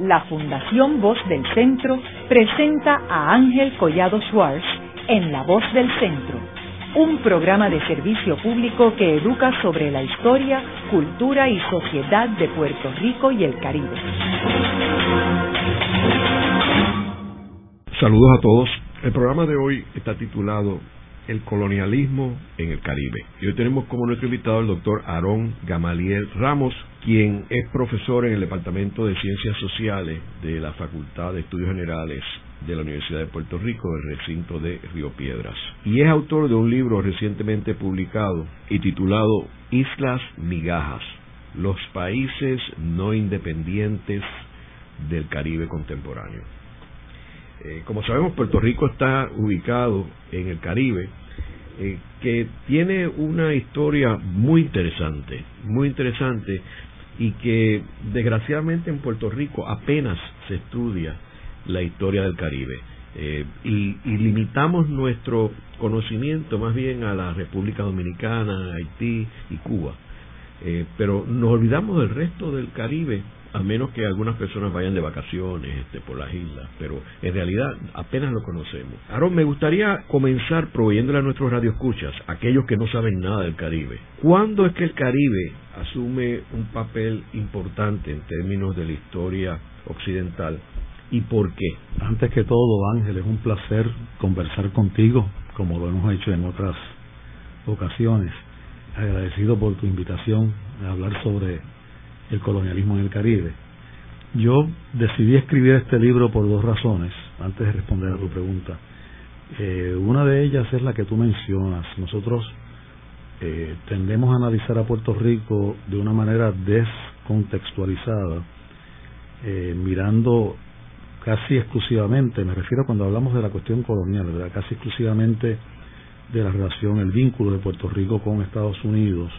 la Fundación Voz del Centro presenta a Ángel Collado Schwartz en La Voz del Centro, un programa de servicio público que educa sobre la historia, cultura y sociedad de Puerto Rico y el Caribe. Saludos a todos. El programa de hoy está titulado El colonialismo en el Caribe. Y hoy tenemos como nuestro invitado el doctor Aarón Gamaliel Ramos, quien es profesor en el Departamento de Ciencias Sociales de la Facultad de Estudios Generales de la Universidad de Puerto Rico, del recinto de Río Piedras. Y es autor de un libro recientemente publicado y titulado Islas Migajas, los países no independientes del Caribe contemporáneo. Eh, como sabemos, Puerto Rico está ubicado en el Caribe, eh, que tiene una historia muy interesante, muy interesante, y que desgraciadamente en Puerto Rico apenas se estudia la historia del Caribe. Eh, y, limitamos nuestro conocimiento más bien a la República Dominicana, Haití y Cuba. Eh, pero nos olvidamos del resto del Caribe a menos que algunas personas vayan de vacaciones este, por las islas, pero en realidad apenas lo conocemos. Aaron, me gustaría comenzar proveyéndole a nuestros radioescuchas, aquellos que no saben nada del Caribe. ¿Cuándo es que el Caribe asume un papel importante en términos de la historia occidental y por qué? Antes que todo, Ángel, es un placer conversar contigo, como lo hemos hecho en otras ocasiones. Agradecido por tu invitación a hablar sobre el colonialismo en el Caribe. Yo decidí escribir este libro por dos razones, antes de responder a tu pregunta. Eh, una de ellas es la que tú mencionas. Nosotros eh, tendemos a analizar a Puerto Rico de una manera descontextualizada, eh, mirando casi exclusivamente, me refiero cuando hablamos de la cuestión colonial, casi exclusivamente de la relación, el vínculo de Puerto Rico con Estados Unidos,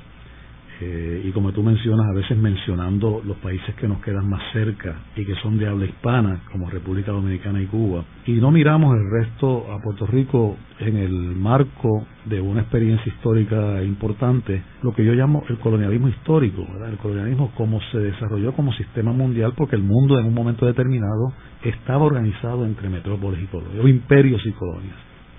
eh, y como tú mencionas, a veces mencionando los países que nos quedan más cerca y que son de habla hispana, como República Dominicana y Cuba, y no miramos el resto a Puerto Rico en el marco de una experiencia histórica importante, lo que yo llamo el colonialismo histórico, el colonialismo como se desarrolló como sistema mundial, porque el mundo en un momento determinado estaba organizado entre metrópoles y colonias, o imperios y colonias.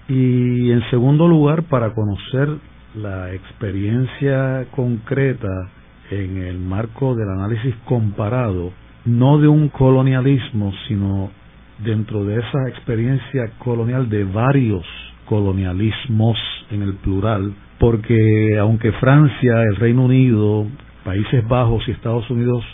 Y en segundo lugar, para conocer la experiencia concreta en el marco del análisis comparado, no de un colonialismo, sino dentro de esa experiencia colonial de varios colonialismos en el plural, porque aunque Francia, el Reino Unido, Países Bajos y Estados Unidos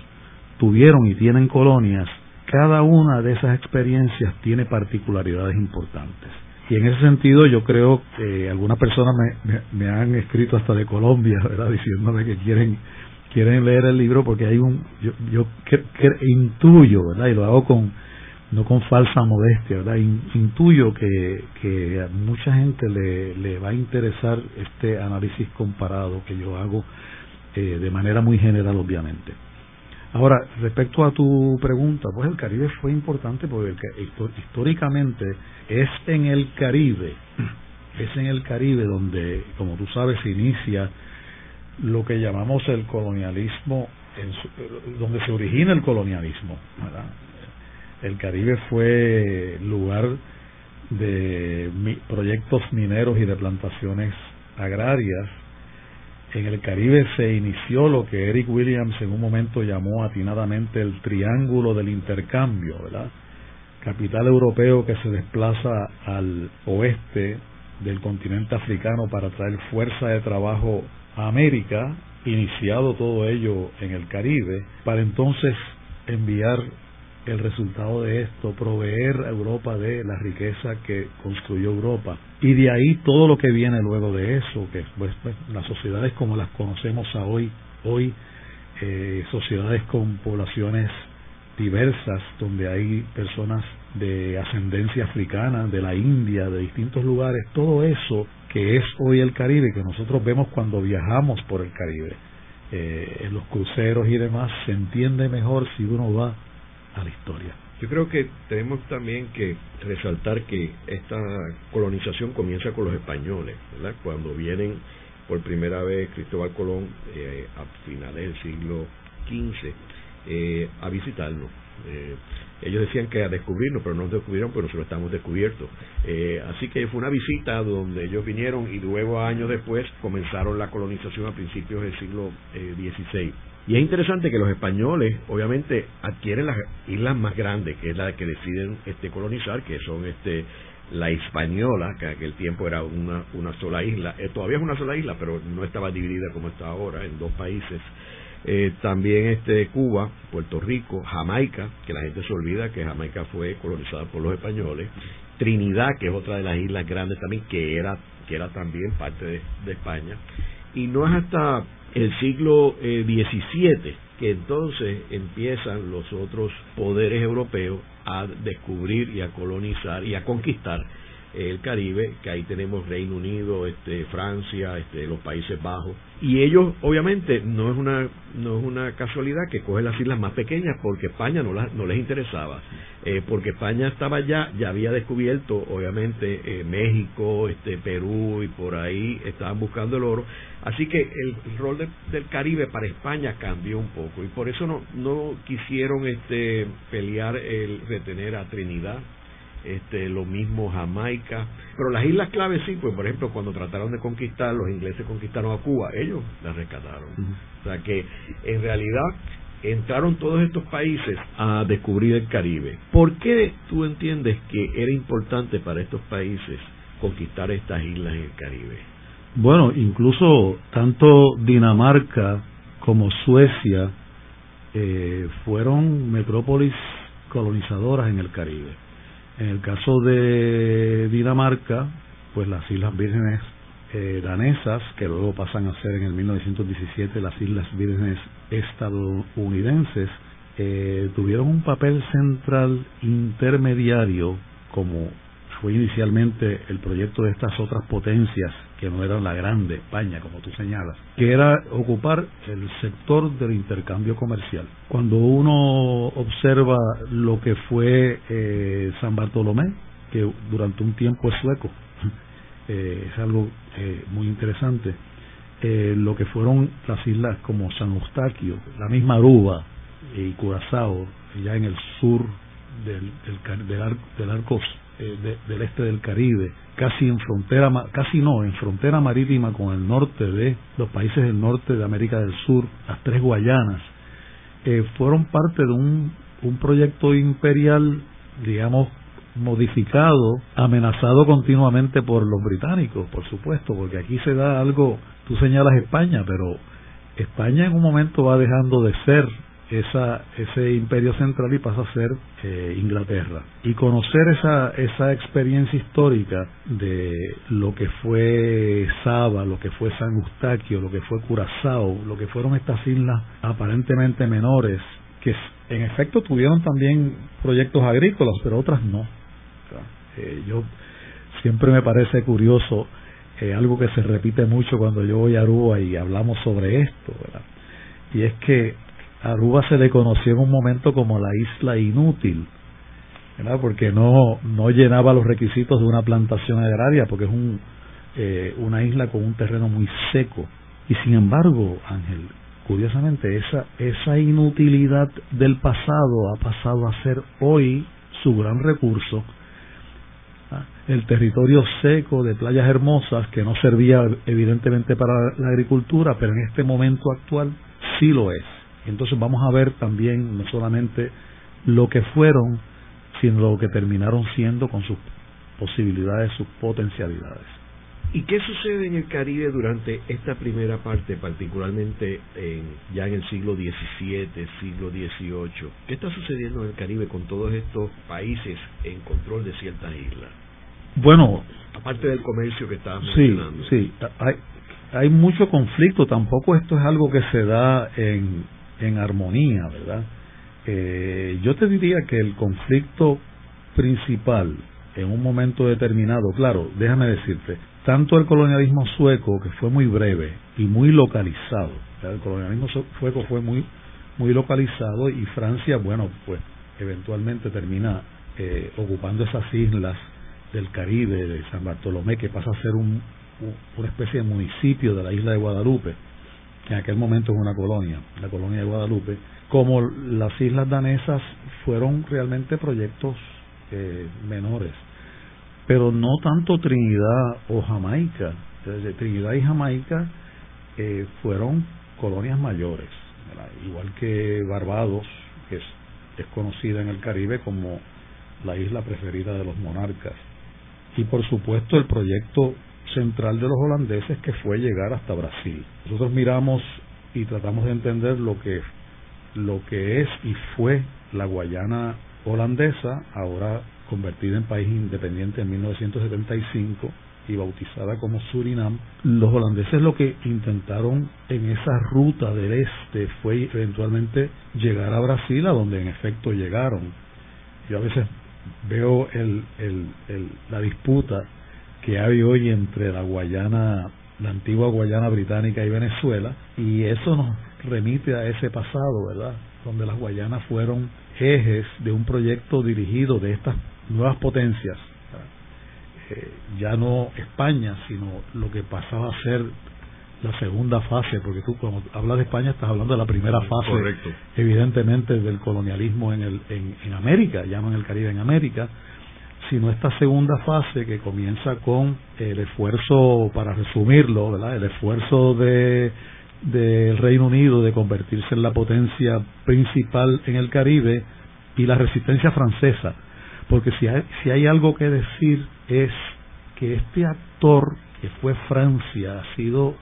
tuvieron y tienen colonias, cada una de esas experiencias tiene particularidades importantes. Y en ese sentido yo creo que algunas personas me, me, han escrito hasta de Colombia, ¿verdad? Diciéndome que quieren quieren leer el libro porque hay un yo, yo que, intuyo, ¿verdad? Y lo hago con no con falsa modestia, ¿verdad? Intuyo que, que a mucha gente le, le va a interesar este análisis comparado que yo hago eh, de manera muy general, obviamente. Ahora, respecto a tu pregunta, pues el Caribe fue importante porque históricamente es en el Caribe, es en el Caribe donde, como tú sabes, inicia lo que llamamos el colonialismo, donde se origina el colonialismo. El Caribe fue lugar de proyectos mineros y de plantaciones agrarias en el Caribe se inició lo que Eric Williams en un momento llamó atinadamente el triángulo del intercambio, ¿verdad? Capital europeo que se desplaza al oeste del continente africano para traer fuerza de trabajo a América, iniciado todo ello en el Caribe, para entonces enviar el resultado de esto, proveer a Europa de la riqueza que construyó Europa. Y de ahí todo lo que viene luego de eso, que pues, pues las sociedades como las conocemos a hoy, hoy eh, sociedades con poblaciones diversas, donde hay personas de ascendencia africana, de la India, de distintos lugares, todo eso que es hoy el Caribe, que nosotros vemos cuando viajamos por el Caribe, eh, en los cruceros y demás, se entiende mejor si uno va a la historia. Yo creo que tenemos también que resaltar que esta colonización comienza con los españoles. Cuando vienen por primera vez Cristóbal Colón eh, a finales del siglo XV eh, a visitarnos. Eh, ellos decían que a descubrirnos, pero no nos descubrieron, pero nosotros estamos descubiertos. Eh, así que fue una visita donde ellos vinieron y luego años después comenzaron la colonización a principios del siglo XVI. Eh, y es interesante que los españoles, obviamente, adquieren las islas más grandes, que es la que deciden este colonizar, que son este la Hispaniola, que en aquel tiempo era una, una sola isla, eh, todavía es una sola isla, pero no estaba dividida como está ahora en dos países. Eh, también este Cuba, Puerto Rico, Jamaica, que la gente se olvida que Jamaica fue colonizada por los españoles, Trinidad, que es otra de las islas grandes también, que era, que era también parte de España, y no es hasta el siglo XVII eh, que entonces empiezan los otros poderes europeos a descubrir y a colonizar y a conquistar el Caribe, que ahí tenemos Reino Unido, este, Francia, este, los Países Bajos, y ellos obviamente no es una no es una casualidad que cogen las islas más pequeñas porque España no, no les interesaba, eh, porque España estaba ya ya había descubierto obviamente eh, México, este, Perú y por ahí estaban buscando el oro, así que el, rol del Caribe para España cambió un poco y por eso no no quisieron este pelear el retener a Trinidad este, lo mismo Jamaica, pero las islas claves sí, pues por ejemplo cuando trataron de conquistar, los ingleses conquistaron a Cuba, ellos la rescataron. O sea que en realidad entraron todos estos países a descubrir el Caribe. ¿Por qué tú entiendes que era importante para estos países conquistar estas islas en el Caribe? Bueno, incluso tanto Dinamarca como Suecia eh, fueron metrópolis colonizadoras en el Caribe. En el caso de Dinamarca, pues las Islas Vírgenes eh, danesas, que luego pasan a ser en el 1917 las Islas Vírgenes estadounidenses, eh, tuvieron un papel central intermediario como fue inicialmente el proyecto de estas otras potencias que no eran la grande España, como tú señalas, que era ocupar el sector del intercambio comercial. Cuando uno observa lo que fue eh, San Bartolomé, que durante un tiempo es sueco, eh, es algo eh, muy interesante, lo que fueron las islas como San Eustaquio, la misma Aruba y Curazao, ya en el sur del, del, del, del Arcos eh, del este del Caribe, casi en frontera, casi no, en frontera marítima con el norte de los países del norte de América del Sur, las tres Guayanas, eh, fueron parte de un, un proyecto imperial, digamos, modificado, amenazado continuamente por los británicos, por supuesto, porque aquí se da algo, tú señalas España, pero España en un momento va dejando de ser esa, ese imperio central y pasa a ser eh, Inglaterra. Y conocer esa, esa experiencia histórica de lo que fue Saba, lo que fue San Eustaquio, lo que fue Curazao, lo que fueron estas islas aparentemente menores, que en efecto tuvieron también proyectos agrícolas, pero otras no. Eh, yo siempre me parece curioso eh, algo que se repite mucho cuando yo voy a Aruba y hablamos sobre esto. Y es que Aruba se le conoció en un momento como la isla inútil, ¿verdad? porque no, no llenaba los requisitos de una plantación agraria, porque es un, eh, una isla con un terreno muy seco. Y sin embargo, Ángel, curiosamente, esa, esa inutilidad del pasado ha pasado a ser hoy su gran recurso. ¿ah? El territorio seco de playas hermosas, que no servía evidentemente para la agricultura, pero en este momento actual sí lo es. Entonces vamos a ver también no solamente lo que fueron, sino lo que terminaron siendo con sus posibilidades, sus potencialidades. ¿Y qué sucede en el Caribe durante esta primera parte, particularmente en, ya en el siglo XVII, siglo XVIII? ¿Qué está sucediendo en el Caribe con todos estos países en control de ciertas islas? Bueno, aparte del comercio que estábamos mencionando. Sí, hay, hay mucho conflicto, tampoco esto es algo que se da en, en armonía, ¿verdad? Eh, yo te diría que el conflicto principal en un momento determinado, claro, déjame decirte, tanto el colonialismo sueco, que fue muy breve y muy localizado, el colonialismo sueco fue muy, muy localizado y Francia, bueno, pues eventualmente termina eh, ocupando esas islas del Caribe, de San Bartolomé, que pasa a ser un, una especie de municipio de la isla de Guadalupe en aquel momento es una colonia, la colonia de Guadalupe, como las islas danesas fueron realmente proyectos eh, menores, pero no tanto Trinidad o Jamaica. Entonces, Trinidad y Jamaica eh, fueron colonias mayores, igual que Barbados, que es, es conocida en el Caribe como la isla preferida de los monarcas. Y por supuesto el proyecto central de los holandeses que fue llegar hasta Brasil. Nosotros miramos y tratamos de entender lo que lo que es y fue la Guayana holandesa, ahora convertida en país independiente en 1975 y bautizada como Surinam, los holandeses lo que intentaron en esa ruta del este fue eventualmente llegar a Brasil, a donde en efecto llegaron. Yo a veces veo el, el, la disputa que hay hoy entre la Guayana, la antigua Guayana británica y Venezuela, y eso nos remite a ese pasado, ¿verdad? Donde las Guayanas fueron ejes de un proyecto dirigido de estas nuevas potencias, eh, ya no España, sino lo que pasaba a ser la segunda fase, porque tú cuando hablas de España estás hablando de la primera fase, evidentemente, del colonialismo en, el, en, en América, llaman el Caribe en América, sino esta segunda fase que comienza con el esfuerzo, para resumirlo, el esfuerzo de del Reino Unido de convertirse en la potencia principal en el Caribe y la resistencia francesa, porque si hay, si hay algo que decir es que este actor que fue Francia ha sido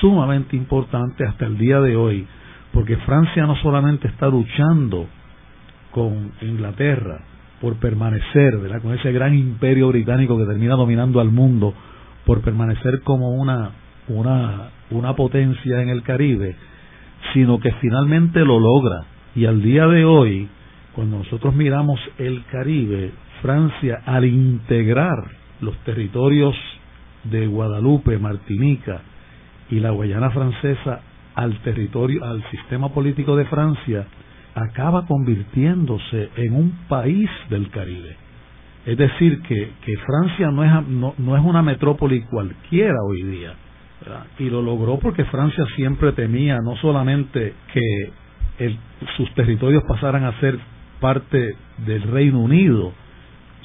sumamente importante hasta el día de hoy, porque Francia no solamente está luchando con Inglaterra, por permanecer, ¿verdad? Con ese gran imperio británico que termina dominando al mundo, por permanecer como una, una, una potencia en el Caribe, sino que finalmente lo logra. Y al día de hoy, cuando nosotros miramos el Caribe, Francia, al integrar los territorios de Guadalupe, Martinica y la Guayana francesa al territorio, al sistema político de Francia, acaba convirtiéndose en un país del Caribe. Es decir, que, que Francia no es, no, es una metrópoli cualquiera hoy día. Y lo logró porque Francia siempre temía no solamente que sus territorios pasaran a ser parte del Reino Unido,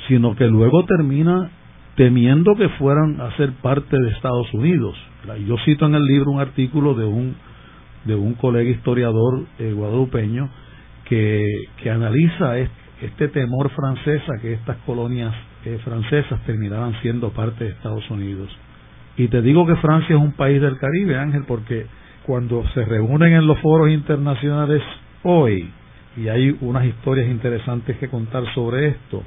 sino que luego termina temiendo que fueran a ser parte de Estados Unidos. Yo cito en el libro un artículo de un de un colega historiador eh, guadalupeño que, analiza este, temor francés a que estas colonias eh, francesas terminaran siendo parte de Estados Unidos. Y te digo que Francia es un país del Caribe, Ángel, porque cuando se reúnen en los foros internacionales hoy, y hay unas historias interesantes que contar sobre esto,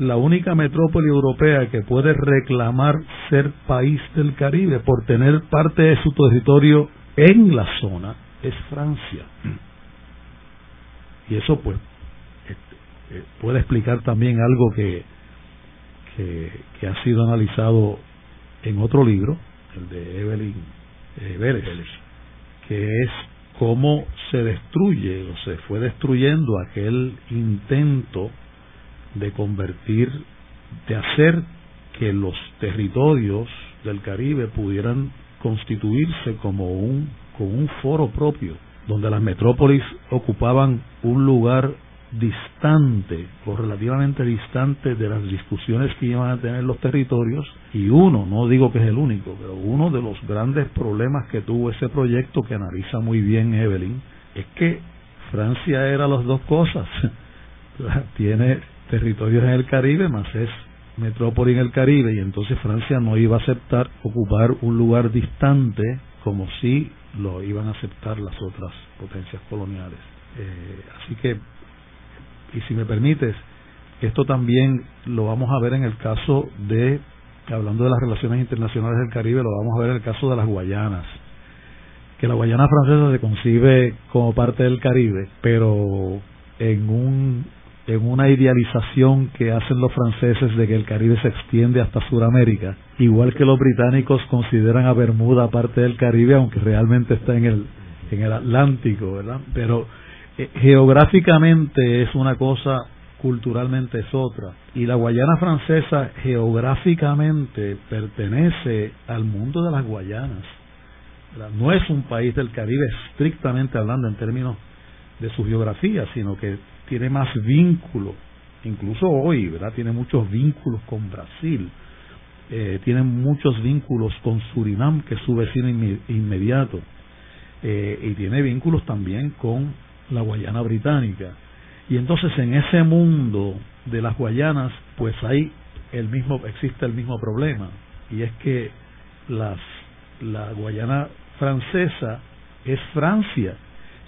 la única metrópoli europea que puede reclamar ser país del Caribe por tener parte de su territorio en la zona es Francia. Y eso pues este, eh, puede explicar también algo que, que, ha sido analizado en otro libro, el de Evelyn eh, Vélez, que es cómo se destruye o se fue destruyendo aquel intento de convertir, de hacer que los territorios del Caribe pudieran constituirse como un, como un foro propio donde las metrópolis ocupaban un lugar distante o relativamente distante de las discusiones que iban a tener los territorios y uno, no digo que es el único, pero uno de los grandes problemas que tuvo ese proyecto que analiza muy bien Evelyn es que Francia era las dos cosas. Tiene territorios en el Caribe, más es metrópoli en el Caribe y entonces Francia no iba a aceptar ocupar un lugar distante como si lo iban a aceptar las otras potencias coloniales. Eh, así que, y si me permites, esto también lo vamos a ver en el caso de, hablando de las relaciones internacionales del Caribe, lo vamos a ver en el caso de las Guayanas. Que la Guayana francesa se concibe como parte del Caribe, pero en un en una idealización que hacen los franceses de que el Caribe se extiende hasta Sudamérica, igual que los británicos consideran a Bermuda parte del Caribe, aunque realmente está en el, en el Atlántico, ¿verdad? Pero eh, geográficamente es una cosa, culturalmente es otra. Y la Guayana francesa geográficamente pertenece al mundo de las Guayanas. No es un país del Caribe estrictamente hablando en términos de su geografía, sino que tiene más vínculos, incluso hoy, ¿verdad? Tiene muchos vínculos con Brasil, eh, tiene muchos vínculos con Surinam, que es su vecino inmediato, eh, y tiene vínculos también con la Guayana Británica. Y entonces en ese mundo de las Guayanas, pues hay el mismo, existe el mismo problema, y es que las, la Guayana francesa es Francia,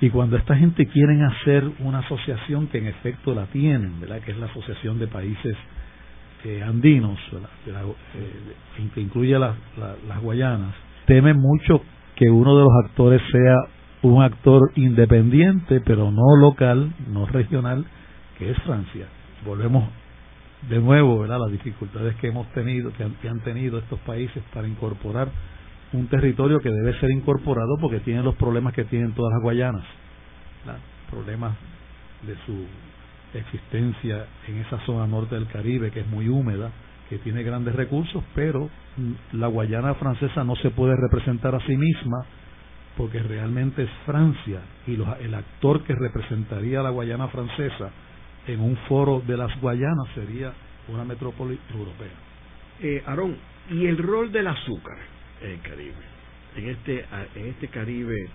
y cuando esta gente quieren hacer una asociación que en efecto la tienen, ¿verdad? que es la Asociación de Países eh, Andinos, eh, que incluye las Guayanas, temen mucho que uno de los actores sea un actor independiente, pero no local, no regional, que es Francia. Volvemos de nuevo, ¿verdad? Las dificultades que hemos tenido, que han, que han tenido estos países para incorporar un territorio que debe ser incorporado porque tiene los problemas que tienen todas las Guayanas, problemas de su existencia en esa zona norte del Caribe que es muy húmeda, que tiene grandes recursos, pero la Guayana francesa no se puede representar a sí misma porque realmente es Francia y el actor que representaría a la Guayana francesa en un foro de las Guayanas sería una metrópoli europea. Eh, Aarón, ¿y el rol del azúcar en el Caribe? En este, en este Caribe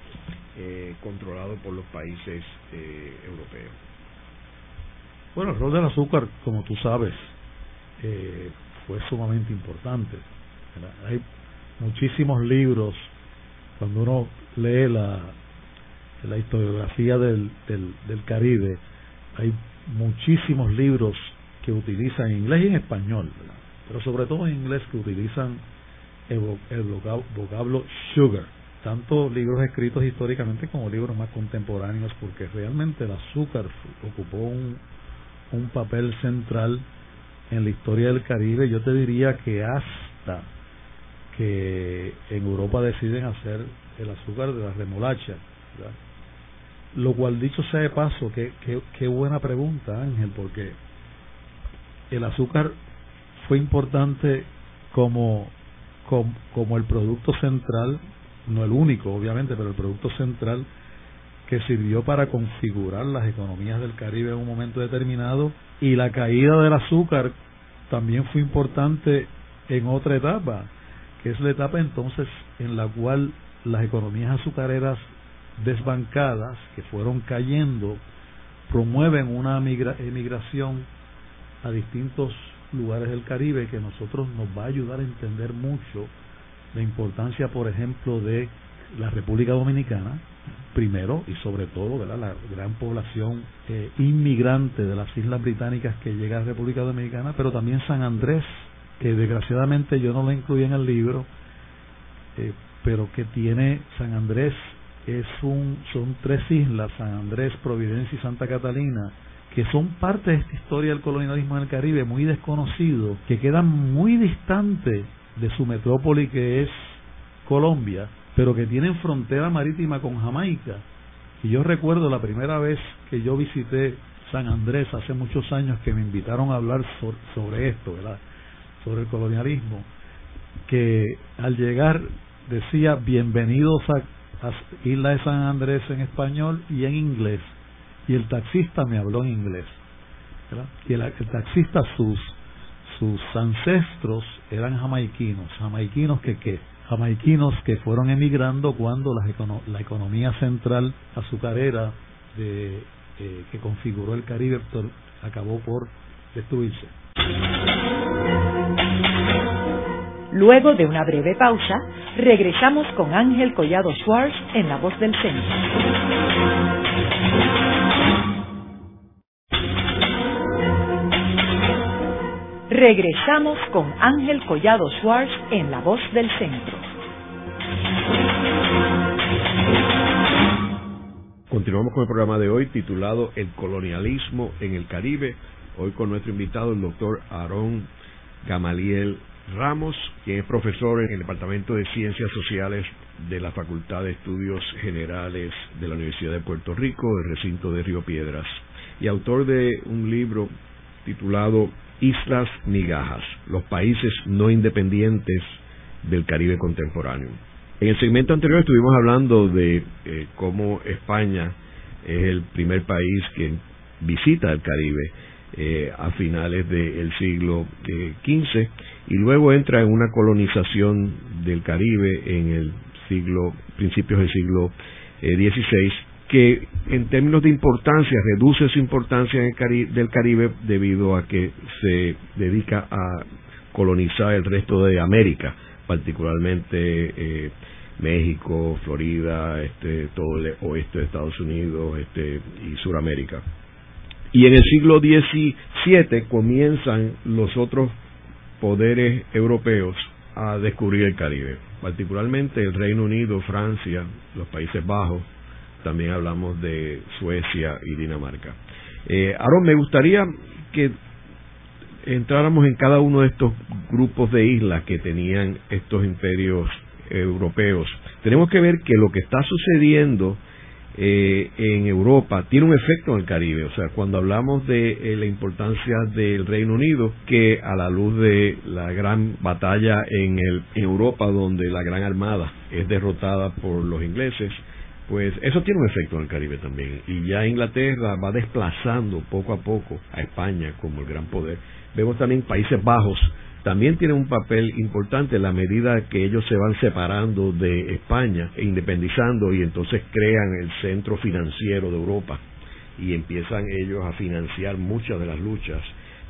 eh, controlado por los países eh, europeos. Bueno, el rol del azúcar, como tú sabes, eh, fue sumamente importante. Hay muchísimos libros, cuando uno lee la, la historiografía del, del, Caribe, hay muchísimos libros que utilizan en inglés y en español, pero sobre todo en inglés que utilizan el, vocablo sugar, tanto libros escritos históricamente como libros más contemporáneos, porque realmente el azúcar ocupó un, papel central en la historia del Caribe, yo te diría que hasta que en Europa deciden hacer el azúcar de la remolacha, lo cual dicho sea de paso, qué, qué, buena pregunta Ángel, porque el azúcar fue importante como, como, el producto central, no el único obviamente, pero el producto central que sirvió para configurar las economías del Caribe en un momento determinado y la caída del azúcar también fue importante en otra etapa, que es la etapa entonces en la cual las economías azucareras desbancadas que fueron cayendo promueven una emigración a distintos lugares del Caribe que nosotros nos va a ayudar a entender mucho la importancia, por ejemplo, de la República Dominicana, primero y sobre todo ¿verdad? la gran población eh, inmigrante de las islas británicas que llega a la República Dominicana, pero también San Andrés, que desgraciadamente yo no lo incluí en el libro, eh, pero que tiene San Andrés es un son tres islas, San Andrés, Providencia y Santa Catalina, que son parte de esta historia del colonialismo en el Caribe muy desconocido, que quedan muy distante de su metrópoli que es Colombia pero que tienen frontera marítima con Jamaica. Y yo recuerdo la primera vez que yo visité San Andrés hace muchos años que me invitaron a hablar sobre, esto, ¿verdad? Sobre el colonialismo, que al llegar decía bienvenidos a, a Isla de San Andrés en español y en inglés. Y el taxista me habló en inglés. Y el, taxista, sus, sus ancestros eran jamaiquinos, jamaiquinos que qué, jamaiquinos que fueron emigrando cuando la, la economía central azucarera de, eh, que configuró el Caribe acabó por destruirse. Luego de una breve pausa, regresamos con Ángel Collado Schwartz en La Voz del Centro. Regresamos con Ángel Collado Schwartz en La Voz del Centro. Continuamos con el programa de hoy titulado El colonialismo en el Caribe. Hoy con nuestro invitado, el doctor Aarón Gamaliel Ramos, quien es profesor en el Departamento de Ciencias Sociales de la Facultad de Estudios Generales de la Universidad de Puerto Rico, del recinto de Río Piedras, y autor de un libro titulado Islas Migajas, los países no independientes del Caribe contemporáneo. En el segmento anterior estuvimos hablando de eh, cómo España es el primer país que visita el Caribe eh, a finales del siglo XV eh, y luego entra en una colonización del Caribe en el siglo principios del siglo XVI que en términos de importancia reduce su importancia en el Caribe, del Caribe debido a que se dedica a colonizar el resto de América, particularmente eh, México, Florida, este, todo el oeste de Estados Unidos este, y Suramérica. Y en el siglo XVII comienzan los otros poderes europeos a descubrir el Caribe, particularmente el Reino Unido, Francia, los Países Bajos, también hablamos de Suecia y Dinamarca. Eh, Aaron, me gustaría que entráramos en cada uno de estos grupos de islas que tenían estos imperios europeos. Tenemos que ver que lo que está sucediendo eh, en Europa tiene un efecto en el Caribe. O sea, cuando hablamos de eh, la importancia del Reino Unido, que a la luz de la gran batalla en, el, en Europa, donde la Gran Armada es derrotada por los ingleses, pues eso tiene un efecto en el Caribe también. Y ya Inglaterra va desplazando poco a poco a España como el gran poder. Vemos también Países Bajos también tienen un papel importante en la medida que ellos se van separando de España e independizando y entonces crean el centro financiero de Europa y empiezan ellos a financiar muchas de las luchas,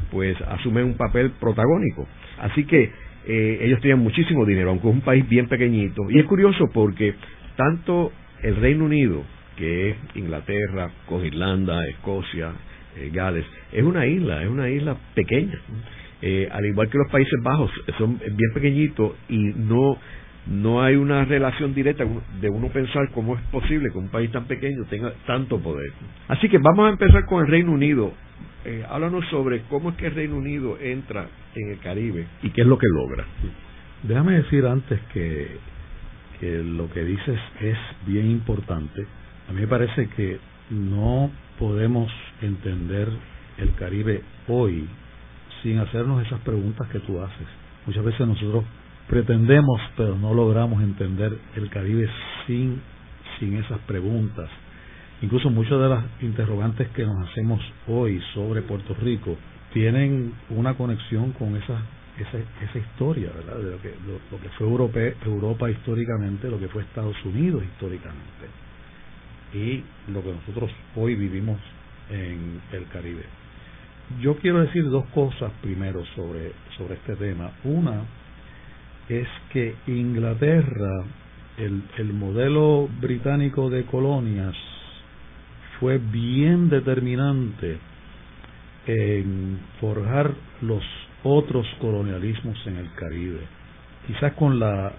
pues asumen un papel protagónico. Así que eh, ellos tenían muchísimo dinero, aunque es un país bien pequeñito. Y es curioso porque tanto el Reino Unido, que es Inglaterra, con Irlanda, Escocia, eh, Gales, es una isla, es una isla pequeña. Eh, al igual que los Países Bajos, son bien pequeñitos y no no hay una relación directa de uno pensar cómo es posible que un país tan pequeño tenga tanto poder. Así que vamos a empezar con el Reino Unido. Eh, háblanos sobre cómo es que el Reino Unido entra en el Caribe y qué es lo que logra. Déjame decir antes que, lo que dices es bien importante. A mí me parece que no podemos entender el Caribe hoy sin hacernos esas preguntas que tú haces. Muchas veces nosotros pretendemos, pero no logramos entender el Caribe sin, sin esas preguntas. Incluso muchas de las interrogantes que nos hacemos hoy sobre Puerto Rico tienen una conexión con esa, esa, esa historia, ¿verdad? De lo que, lo, que fue Europa, Europa históricamente, lo que fue Estados Unidos históricamente y lo que nosotros hoy vivimos en el Caribe. Yo quiero decir dos cosas primero sobre, sobre este tema. Una es que Inglaterra, el, el modelo británico de colonias, fue bien determinante en forjar los otros colonialismos en el Caribe. Quizás con la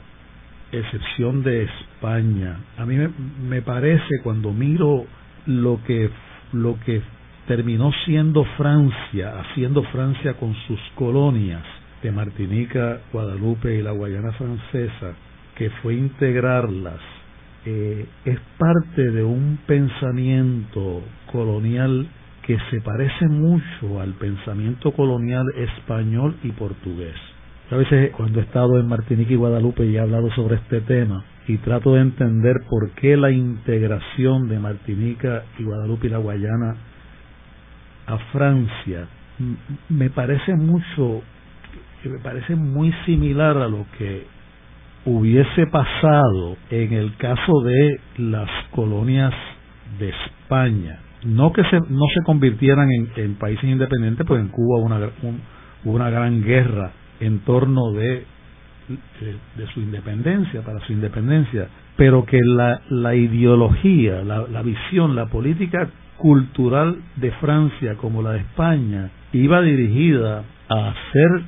excepción de España. A mí me, me parece cuando miro lo que lo que terminó siendo Francia, haciendo Francia con sus colonias de Martinica, Guadalupe y la Guayana francesa, que fue integrarlas, eh, es parte de un pensamiento colonial que se parece mucho al pensamiento colonial español y portugués. a veces cuando he estado en Martinica y Guadalupe y he hablado sobre este tema y trato de entender por qué la integración de Martinica y Guadalupe y la Guayana a Francia me parece mucho, me parece muy similar a lo que hubiese pasado en el caso de las colonias de España. No que se, no se convirtieran en, países independientes, pues en Cuba hubo una, una gran guerra en torno de, de, su independencia, para su independencia, pero que la, la ideología, la, la visión, la política cultural de Francia como la de España iba dirigida a hacer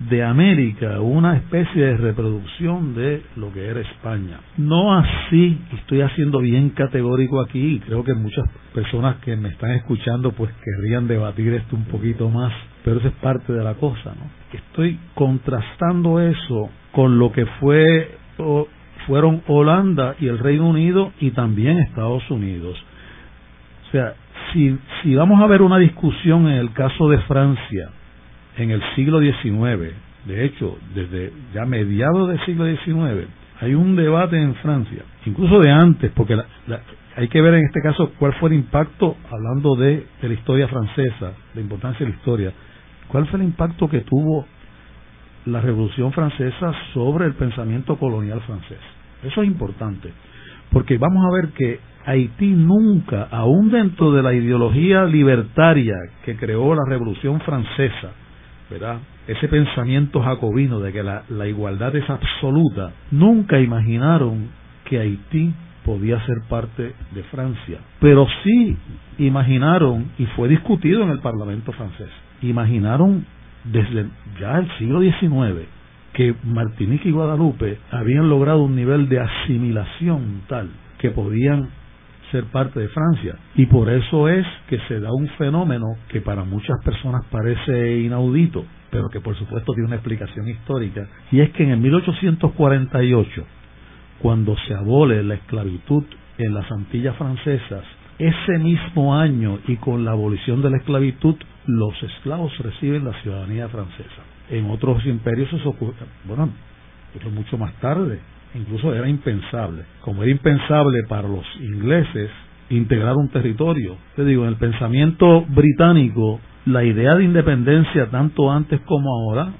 de América una especie de reproducción de lo que era España. No así, estoy haciendo bien categórico aquí y creo que muchas personas que me están escuchando pues querrían debatir esto un poquito más, pero eso es parte de la cosa, ¿no? Estoy contrastando eso con lo que fue fueron Holanda y el Reino Unido y también Estados Unidos o sea, si, si vamos a ver una discusión en el caso de Francia en el siglo XIX, de hecho, desde ya mediados del siglo XIX, hay un debate en Francia, incluso de antes, porque hay que ver en este caso cuál fue el impacto, hablando de, de la historia francesa, la importancia de la historia, cuál fue el impacto que tuvo la Revolución Francesa sobre el pensamiento colonial francés. Eso es importante, porque vamos a ver que Haití nunca, aún dentro de la ideología libertaria que creó la Revolución Francesa, ¿verdad? Ese pensamiento jacobino de que la, la igualdad es absoluta, nunca imaginaron que Haití podía ser parte de Francia. Pero sí imaginaron, y fue discutido en el Parlamento francés, imaginaron desde ya el siglo XIX que Martinique y Guadalupe habían logrado un nivel de asimilación tal que podían ser parte de Francia. Y por eso es que se da un fenómeno que para muchas personas parece inaudito, pero que por supuesto tiene una explicación histórica, y es que en el 1848, cuando se abole la esclavitud en las Antillas francesas, ese mismo año y con la abolición de la esclavitud, los esclavos reciben la ciudadanía francesa. En otros imperios eso ocurre, bueno, mucho más tarde, incluso era impensable. Como era impensable para los ingleses integrar un territorio, te digo, en el pensamiento británico, la idea de independencia, tanto antes como ahora,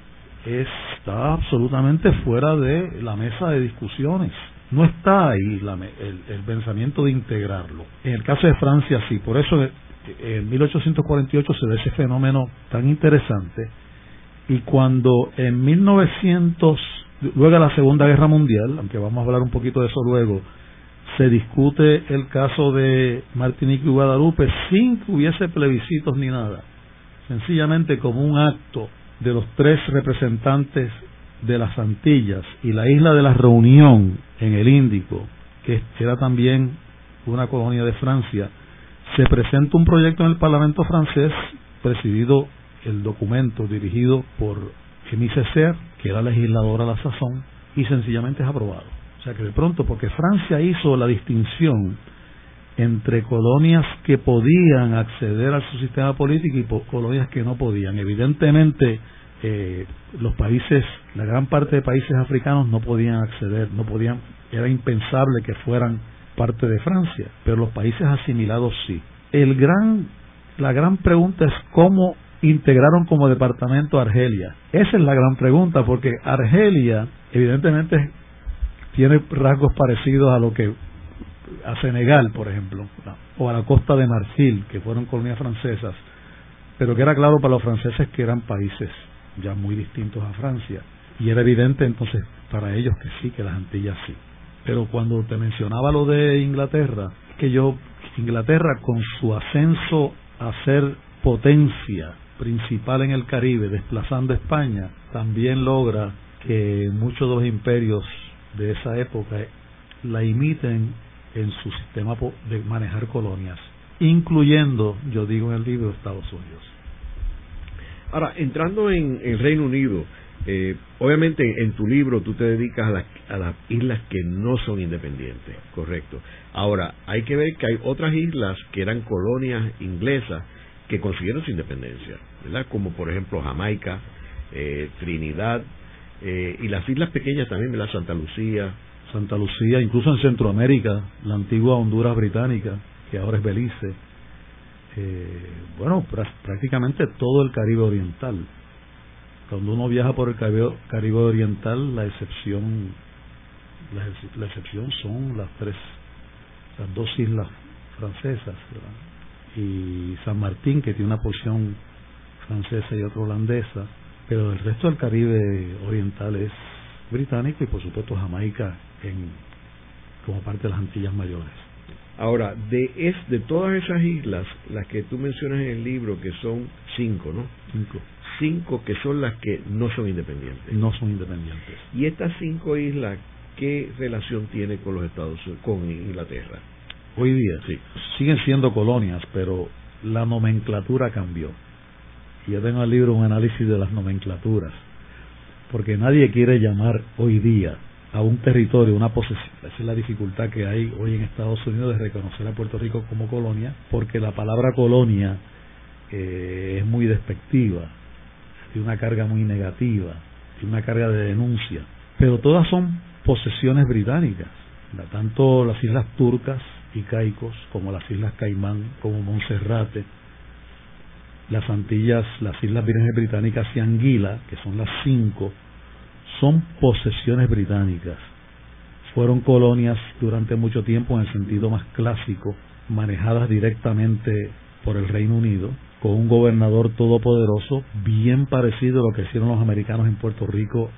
está absolutamente fuera de la mesa de discusiones. No está ahí el, pensamiento de integrarlo. En el caso de Francia sí, por eso en 1848 se ve ese fenómeno tan interesante y cuando en 1900, luego de la Segunda Guerra Mundial, aunque vamos a hablar un poquito de eso luego, se discute el caso de Martinique y Guadalupe sin que hubiese plebiscitos ni nada, sencillamente como un acto de los tres representantes de las Antillas y la isla de la Reunión en el Índico, que era también una colonia de Francia, se presenta un proyecto en el Parlamento francés presidido el documento dirigido por Emi Cecer, que era legisladora a la sazón, y sencillamente es aprobado. O sea que de pronto, porque Francia hizo la distinción entre colonias que podían acceder a su sistema político y colonias que no podían. Evidentemente, eh, los países, la gran parte de países africanos no podían acceder, no podían, era impensable que fueran parte de Francia, pero los países asimilados sí. El gran, la gran pregunta es cómo integraron como departamento Argelia. Esa es la gran pregunta, porque Argelia evidentemente tiene rasgos parecidos a lo que a Senegal, por ejemplo, o a la costa de Marfil, que fueron colonias francesas, pero que era claro para los franceses que eran países ya muy distintos a Francia. Y era evidente entonces para ellos que sí, que las Antillas sí. Pero cuando te mencionaba lo de Inglaterra, que yo, Inglaterra con su ascenso a ser potencia principal en el Caribe, desplazando a España, también logra que muchos de los imperios de esa época la imiten en su sistema de manejar colonias, incluyendo, yo digo en el libro, Estados Unidos. Ahora, entrando en el Reino Unido, eh, obviamente en tu libro tú te dedicas a, las islas que no son independientes, correcto. Ahora, hay que ver que hay otras islas que eran colonias inglesas que consiguieron su independencia, ¿verdad? Como por ejemplo Jamaica, eh, Trinidad eh, y las islas pequeñas también, ¿verdad? Santa Lucía. Santa Lucía, incluso en Centroamérica, la antigua Honduras británica, que ahora es Belice. Eh, bueno, prácticamente todo el Caribe Oriental. Cuando uno viaja por el Caribe, Oriental, la excepción, la, excepción son las tres, las dos islas francesas, y San Martín, que tiene una porción francesa y otra holandesa, pero el resto del Caribe Oriental es británico y por supuesto Jamaica en, como parte de las Antillas Mayores. Ahora, de, es, de todas esas islas, las que tú mencionas en el libro, que son cinco, ¿no? Cinco. Cinco que son las que no son independientes. No son independientes. Y estas cinco islas, ¿qué relación tiene con los Estados Unidos, con Inglaterra? Hoy día sí. siguen siendo colonias, pero la nomenclatura cambió. Y yo tengo en el libro un análisis de las nomenclaturas, porque nadie quiere llamar hoy día a un territorio, una posesión. Esa es la dificultad que hay hoy en Estados Unidos de reconocer a Puerto Rico como colonia, porque la palabra colonia eh, es muy despectiva, tiene una carga muy negativa, tiene una carga de denuncia. pero todas son posesiones británicas, tanto las islas turcas y caicos como las islas Caimán, como Monserrate, las Antillas, las Islas Vírgenes Británicas y Anguila, que son las cinco, son posesiones británicas. Fueron colonias durante mucho tiempo en el sentido más clásico, manejadas directamente por el Reino Unido, con un gobernador todopoderoso, bien parecido a lo que hicieron los americanos en Puerto Rico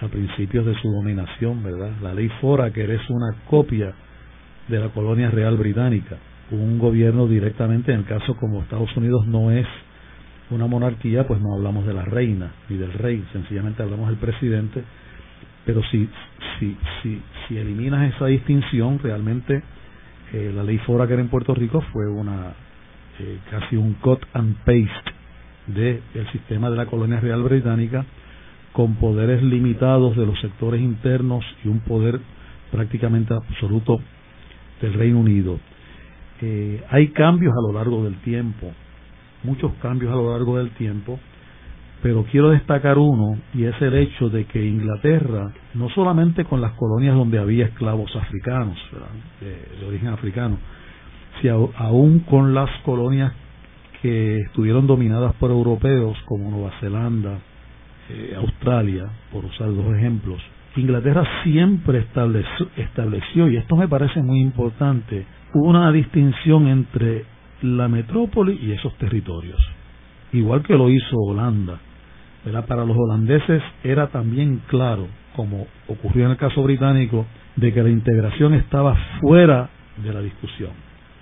a principios de su dominación, ¿verdad? La ley Fora, que es una copia de la colonia real británica. Un gobierno directamente, en el caso como Estados Unidos no es una monarquía, pues no hablamos de la reina ni del rey, sencillamente hablamos del presidente. Pero si, si, si, si eliminas esa distinción, realmente eh, la ley Fora que era en Puerto Rico fue una eh, casi un cut and paste del sistema de la colonia real británica con poderes limitados de los sectores internos y un poder prácticamente absoluto del Reino Unido. Eh, hay cambios a lo largo del tiempo, muchos cambios a lo largo del tiempo, pero quiero destacar uno y es el hecho de que Inglaterra, no solamente con las colonias donde había esclavos africanos, de, origen africano, sino aún con las colonias que estuvieron dominadas por europeos como Nueva Zelanda, eh, Australia, por usar dos ejemplos, Inglaterra siempre estableció, y esto me parece muy importante, una distinción entre la metrópoli y esos territorios, igual que lo hizo Holanda. Para los holandeses era también claro, como ocurrió en el caso británico, de que la integración estaba fuera de la discusión.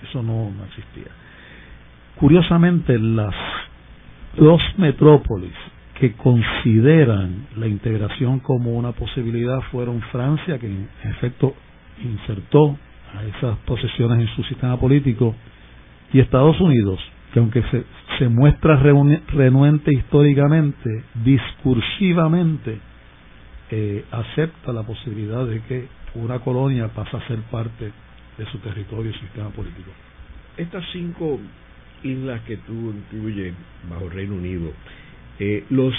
Eso no, no existía. Curiosamente, las dos metrópolis que consideran la integración como una posibilidad fueron Francia, que en efecto insertó a esas posesiones en su sistema político, y Estados Unidos, que aunque se, se muestra renuente históricamente, discursivamente, eh, acepta la posibilidad de que una colonia pasa a ser parte de su territorio y sistema político. Estas cinco islas que tú incluyes bajo Reino Unido, eh, los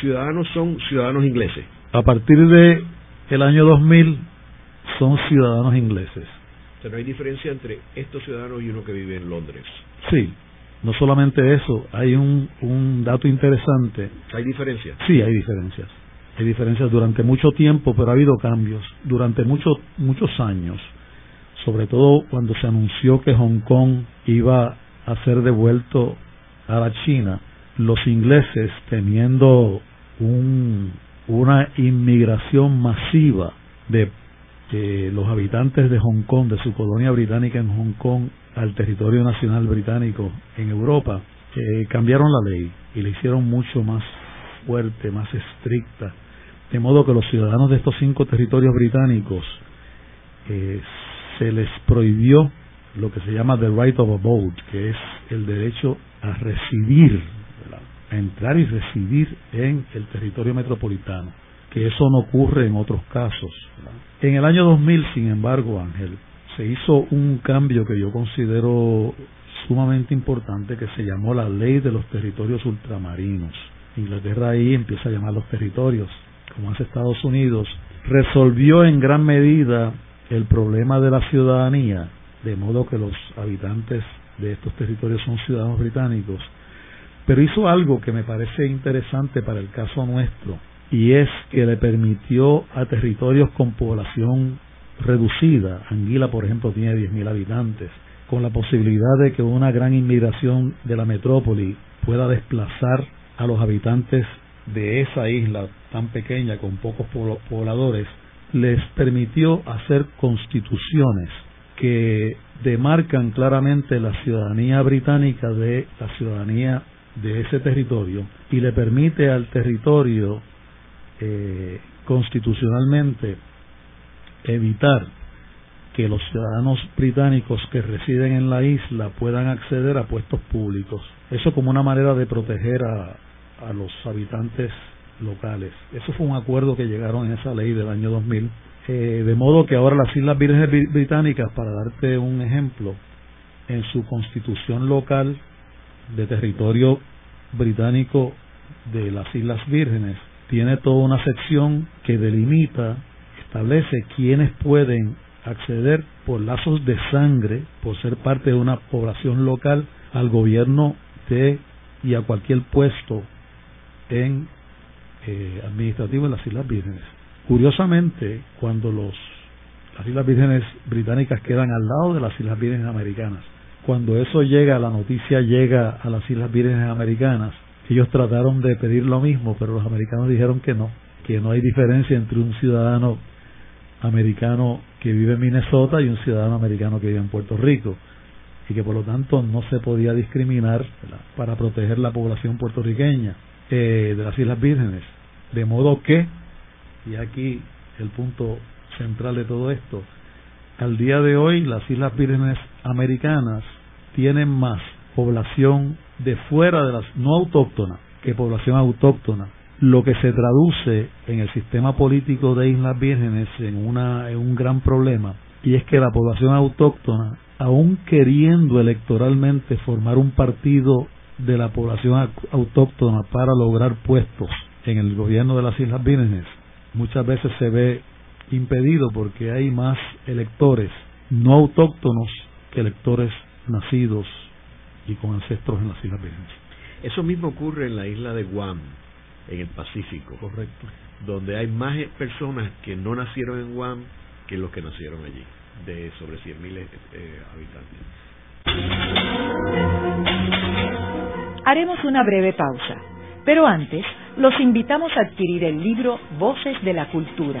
ciudadanos son ciudadanos ingleses. A partir de el año 2000 son ciudadanos ingleses. O sea, no hay diferencia entre estos ciudadanos y uno que vive en Londres. Sí, no solamente eso, hay un, un dato interesante. ¿Hay diferencias? Sí, hay diferencias. Hay diferencias durante mucho tiempo, pero ha habido cambios. Durante muchos muchos años, sobre todo cuando se anunció que Hong Kong iba a ser devuelto a la China, los ingleses teniendo un, una inmigración masiva de, los habitantes de Hong Kong, de su colonia británica en Hong Kong, al territorio nacional británico en Europa, eh, cambiaron la ley y la hicieron mucho más fuerte, más estricta, de modo que los ciudadanos de estos cinco territorios británicos eh, se les prohibió lo que se llama the right of a vote, que es el derecho a residir a entrar y residir en el territorio metropolitano, que eso no ocurre en otros casos. En el año 2000, sin embargo, Ángel, se hizo un cambio que yo considero sumamente importante que se llamó la ley de los territorios ultramarinos. Inglaterra ahí empieza a llamar los territorios, como hace Estados Unidos, resolvió en gran medida el problema de la ciudadanía, de modo que los habitantes de estos territorios son ciudadanos británicos pero hizo algo que me parece interesante para el caso nuestro, y es que le permitió a territorios con población reducida, Anguila por ejemplo tiene 10.000 habitantes, con la posibilidad de que una gran inmigración de la metrópoli pueda desplazar a los habitantes de esa isla tan pequeña con pocos pobladores, les permitió hacer constituciones que demarcan claramente la ciudadanía británica de la ciudadanía de ese territorio y le permite al territorio eh, constitucionalmente evitar que los ciudadanos británicos que residen en la isla puedan acceder a puestos públicos. Eso como una manera de proteger a, a los habitantes locales. Eso fue un acuerdo que llegaron en esa ley del año 2000. Eh, de modo que ahora las Islas Vírgenes Británicas, para darte un ejemplo, en su constitución local de territorio británico de las Islas Vírgenes tiene toda una sección que delimita, establece quiénes pueden acceder por lazos de sangre, por ser parte de una población local, al gobierno de y a cualquier puesto en eh, administrativo en las Islas Vírgenes. Curiosamente, cuando los, las Islas Vírgenes británicas quedan al lado de las Islas Vírgenes americanas, cuando eso llega, la noticia llega a las Islas Vírgenes americanas, ellos trataron de pedir lo mismo, pero los americanos dijeron que no, que no hay diferencia entre un ciudadano americano que vive en Minnesota y un ciudadano americano que vive en Puerto Rico y que por lo tanto no se podía discriminar para proteger la población puertorriqueña eh, de las Islas Vírgenes. De modo que, y aquí el punto central de todo esto, al día de hoy las Islas Vírgenes americanas tienen más población de fuera de las no autóctona que población autóctona, lo que se traduce en el sistema político de Islas Vírgenes en, una, en un gran problema, y es que la población autóctona, aún queriendo electoralmente formar un partido de la población autóctona para lograr puestos en el gobierno de las Islas Vírgenes, muchas veces se ve impedido porque hay más electores no autóctonos que electores nacidos y con ancestros en las Islas Vírgenes. Eso mismo ocurre en la isla de Guam, en el Pacífico. Correcto. Donde hay más personas que no nacieron en Guam que los que nacieron allí, de sobre 100.000 eh, habitantes. Haremos una breve pausa, pero antes los invitamos a adquirir el libro Voces de la Cultura,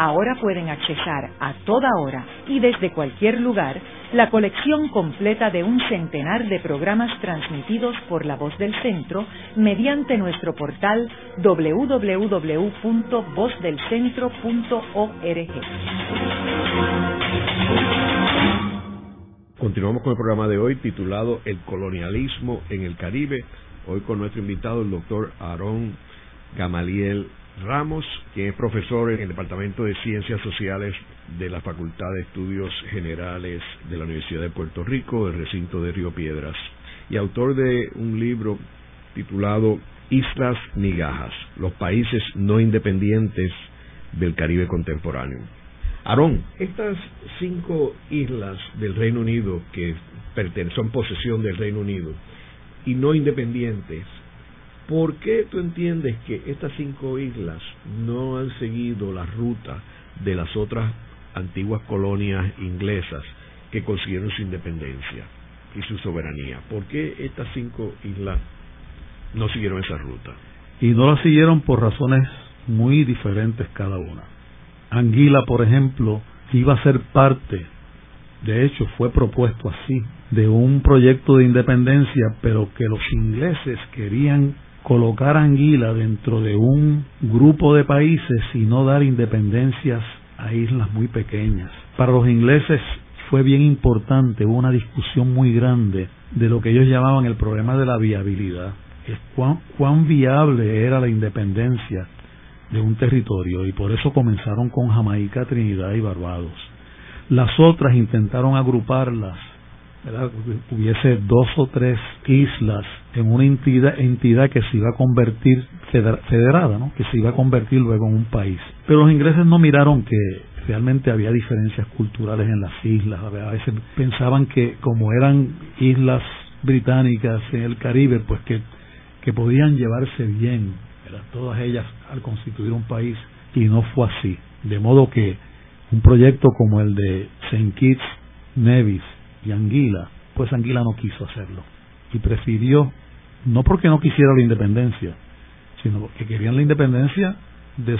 Ahora pueden accesar a toda hora y desde cualquier lugar la colección completa de un centenar de programas transmitidos por la voz del centro mediante nuestro portal www.vozdelcentro.org. Continuamos con el programa de hoy titulado El colonialismo en el Caribe. Hoy con nuestro invitado, el doctor Aarón Gamaliel Ramos, quien es profesor en el Departamento de Ciencias Sociales de la Facultad de Estudios Generales de la Universidad de Puerto Rico, del recinto de Río Piedras, y autor de un libro titulado Islas Migajas, los países no independientes del Caribe contemporáneo. Aarón, estas cinco islas del Reino Unido que son posesión del Reino Unido y no independientes, ¿por qué tú entiendes que estas cinco islas no han seguido la ruta de las otras antiguas colonias inglesas que consiguieron su independencia y su soberanía. ¿Por qué estas cinco islas no siguieron esa ruta? Y no la siguieron por razones muy diferentes cada una. Anguila, por ejemplo, iba a ser parte, de hecho fue propuesto así, de un proyecto de independencia, pero que los ingleses querían colocar Anguila dentro de un grupo de países y no dar independencias a islas muy pequeñas. Para los ingleses fue bien importante, hubo una discusión muy grande de lo que ellos llamaban el problema de la viabilidad, es cuán, cuán viable era la independencia de un territorio y por eso comenzaron con Jamaica, Trinidad y Barbados. Las otras intentaron agruparlas, hubiese dos o tres islas en una entidad, entidad que se iba a convertir federada, ¿no? que se iba a convertir luego en un país. Pero los ingleses no miraron que realmente había diferencias culturales en las islas. A veces pensaban que como eran islas británicas en el Caribe, pues que, que podían llevarse bien, todas ellas al constituir un país, y no fue así. De modo que un proyecto como el de St. Kitts, Nevis y Anguila, pues Anguila no quiso hacerlo y prefirió, no porque no quisiera la independencia, sino porque querían la independencia de,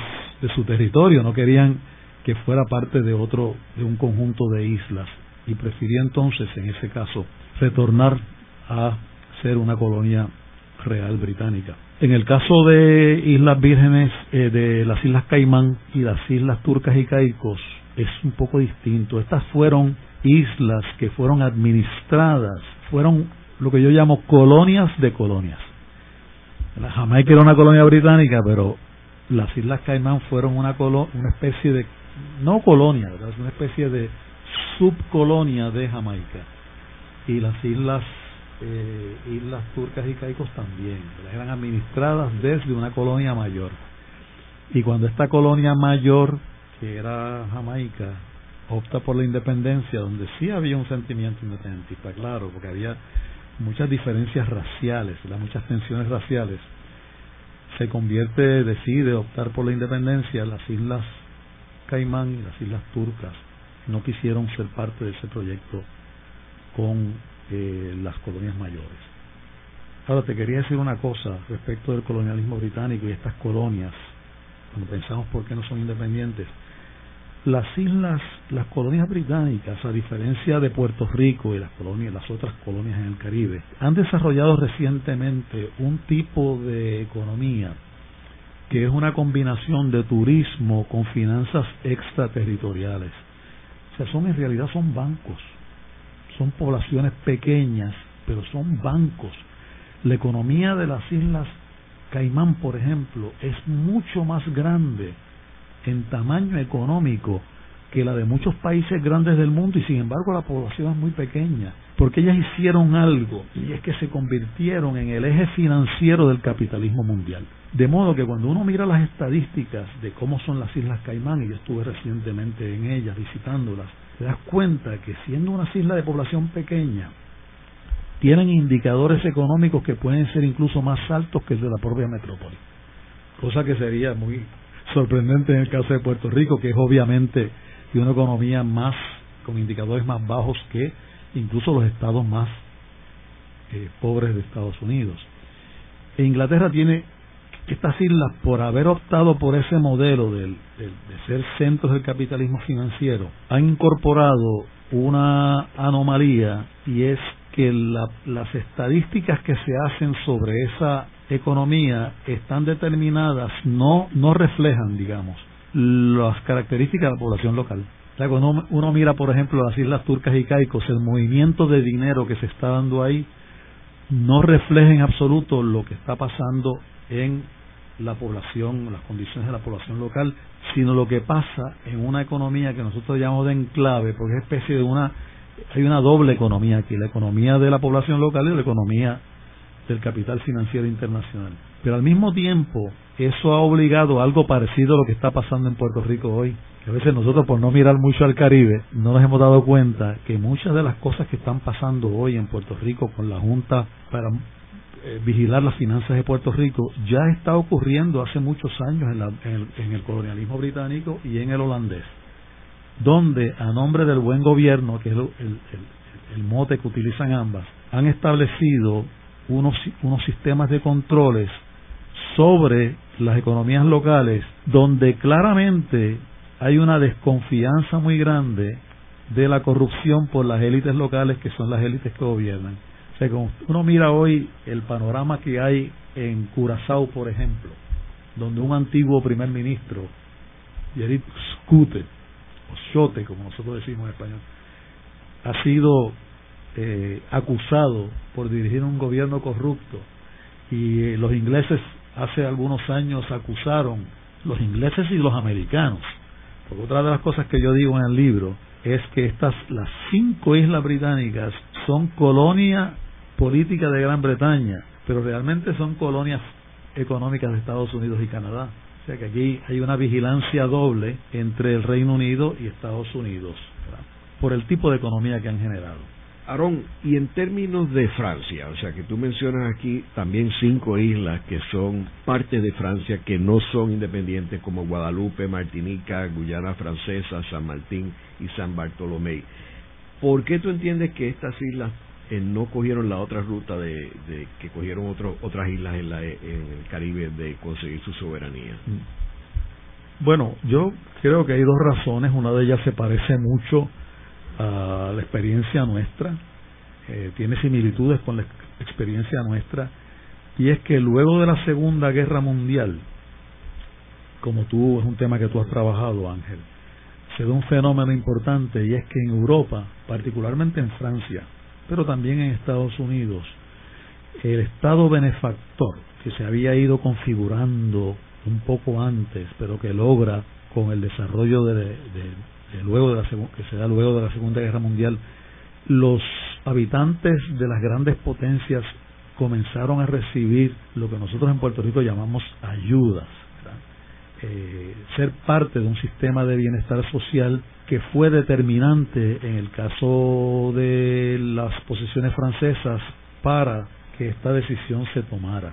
su territorio, no querían que fuera parte de otro, de un conjunto de islas y prefirió entonces, en ese caso, retornar a ser una colonia real británica. En el caso de Islas Vírgenes, eh, de las Islas Caimán y las Islas Turcas y Caicos, es un poco distinto. Estas fueron islas que fueron administradas, fueron lo que yo llamo colonias de colonias. La Jamaica era una colonia británica, pero las Islas Caimán fueron una, una especie de, no colonia, ¿verdad? una especie de subcolonia de Jamaica. Y las islas, eh, islas turcas y caicos también, eran administradas desde una colonia mayor. Y cuando esta colonia mayor, que era Jamaica, opta por la independencia, donde sí había un sentimiento independentista, claro, porque había muchas diferencias raciales, muchas tensiones raciales, se convierte, decide optar por la independencia, las islas Caimán y las islas turcas no quisieron ser parte de ese proyecto con eh, las colonias mayores. Ahora te quería decir una cosa respecto del colonialismo británico y estas colonias, cuando pensamos por qué no son independientes las islas, las colonias británicas, a diferencia de Puerto Rico y las colonias, las otras colonias en el Caribe, han desarrollado recientemente un tipo de economía que es una combinación de turismo con finanzas extraterritoriales. O sea, son en realidad son bancos, son poblaciones pequeñas, pero son bancos. La economía de las islas Caimán, por ejemplo, es mucho más grande en tamaño económico que la de muchos países grandes del mundo y sin embargo la población es muy pequeña, porque ellas hicieron algo y es que se convirtieron en el eje financiero del capitalismo mundial. De modo que cuando uno mira las estadísticas de cómo son las Islas Caimán, y yo estuve recientemente en ellas visitándolas, te das cuenta que siendo unas islas de población pequeña, tienen indicadores económicos que pueden ser incluso más altos que el de la propia metrópoli. Cosa que sería muy sorprendente en el caso de Puerto Rico, que es obviamente de una economía más, con indicadores más bajos que incluso los estados más eh, pobres de Estados Unidos. E Inglaterra tiene estas islas, por haber optado por ese modelo de, de ser centros del capitalismo financiero, han incorporado una anomalía y es que las estadísticas que se hacen sobre esa economía están determinadas, no, no reflejan, digamos, las características de la población local. uno mira, por ejemplo, las islas turcas y caicos, el movimiento de dinero que se está dando ahí no refleja en absoluto lo que está pasando en la población, las condiciones de la población local, sino lo que pasa en una economía que nosotros llamamos de enclave, porque es especie de una, hay una doble economía aquí, la economía de la población local y la economía del capital financiero internacional. Pero al mismo tiempo, eso ha obligado a algo parecido a lo que está pasando en Puerto Rico hoy. A veces nosotros, por no mirar mucho al Caribe, no nos hemos dado cuenta que muchas de las cosas que están pasando hoy en Puerto Rico con la Junta para eh, vigilar las finanzas de Puerto Rico ya está ocurriendo hace muchos años en, el, colonialismo británico y en el holandés, donde a nombre del buen gobierno, que es el mote que utilizan ambas, han establecido unos, unos sistemas de controles sobre las economías locales donde claramente hay una desconfianza muy grande de la corrupción por las élites locales que son las élites que gobiernan. O sea, como uno mira hoy el panorama que hay en Curazao, por ejemplo, donde un antiguo primer ministro, Yerit Scute, o Xote, como nosotros decimos en español, ha sido eh, acusado por dirigir un gobierno corrupto y eh, los ingleses hace algunos años acusaron, los ingleses y los americanos, porque otra de las cosas que yo digo en el libro es que estas, las cinco islas británicas son colonia política de Gran Bretaña, pero realmente son colonias económicas de Estados Unidos y Canadá. O sea que aquí hay una vigilancia doble entre el Reino Unido y Estados Unidos, por el tipo de economía que han generado. Aarón, y en términos de Francia, o sea que tú mencionas aquí también cinco islas que son parte de Francia que no son independientes como Guadalupe, Martinica, Guyana Francesa, San Martín y San Bartolomé. ¿Por qué tú entiendes que estas islas eh, no cogieron la otra ruta de, que cogieron otras islas en, en el Caribe de conseguir su soberanía? Bueno, yo creo que hay dos razones. Una de ellas se parece mucho a la experiencia nuestra, eh, tiene similitudes con la experiencia nuestra, y es que luego de la Segunda Guerra Mundial, como tú, es un tema que tú has trabajado, Ángel, se da un fenómeno importante y es que en Europa, particularmente en Francia, pero también en Estados Unidos, el Estado benefactor que se había ido configurando un poco antes, pero que logra con el desarrollo de, luego de la que se da luego de la Segunda Guerra Mundial, los habitantes de las grandes potencias comenzaron a recibir lo que nosotros en Puerto Rico llamamos ayudas, eh, ser parte de un sistema de bienestar social que fue determinante en el caso de las posiciones francesas para que esta decisión se tomara.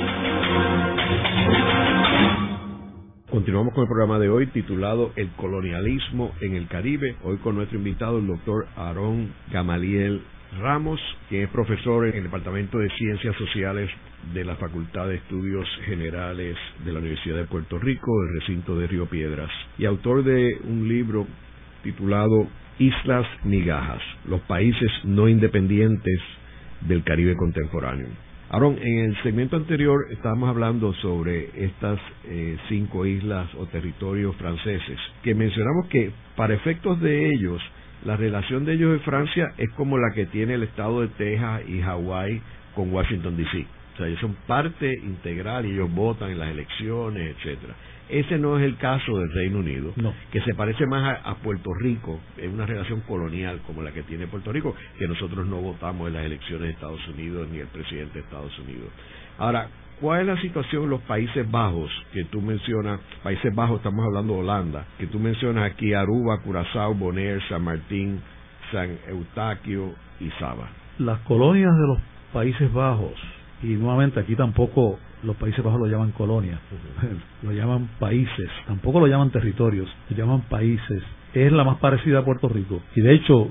Continuamos con el programa de hoy titulado El colonialismo en el Caribe. Hoy con nuestro invitado, el doctor Aarón Gamaliel Ramos, que es profesor en el Departamento de Ciencias Sociales de la Facultad de Estudios Generales de la Universidad de Puerto Rico, el recinto de Río Piedras, y autor de un libro titulado Islas Migajas, los países no independientes del Caribe contemporáneo. Aaron, en el segmento anterior estábamos hablando sobre estas eh, cinco islas o territorios franceses, que mencionamos que para efectos de ellos, la relación de ellos en Francia es como la que tiene el estado de Texas y Hawái con Washington DC. O sea, ellos son parte integral y ellos votan en las elecciones, etcétera. Ese no es el caso del Reino Unido, que se parece más a, Puerto Rico, en una relación colonial como la que tiene Puerto Rico, que nosotros no votamos en las elecciones de Estados Unidos ni el presidente de Estados Unidos. Ahora, ¿cuál es la situación en los Países Bajos que tú mencionas? Países Bajos, estamos hablando de Holanda, que tú mencionas aquí Aruba, Curazao, Bonaire, San Martín, San Eustaquio y Saba. Las colonias de los Países Bajos, y nuevamente aquí tampoco los Países Bajos lo llaman colonias, lo llaman países, tampoco lo llaman territorios, lo llaman países. Es la más parecida a Puerto Rico. Y de hecho,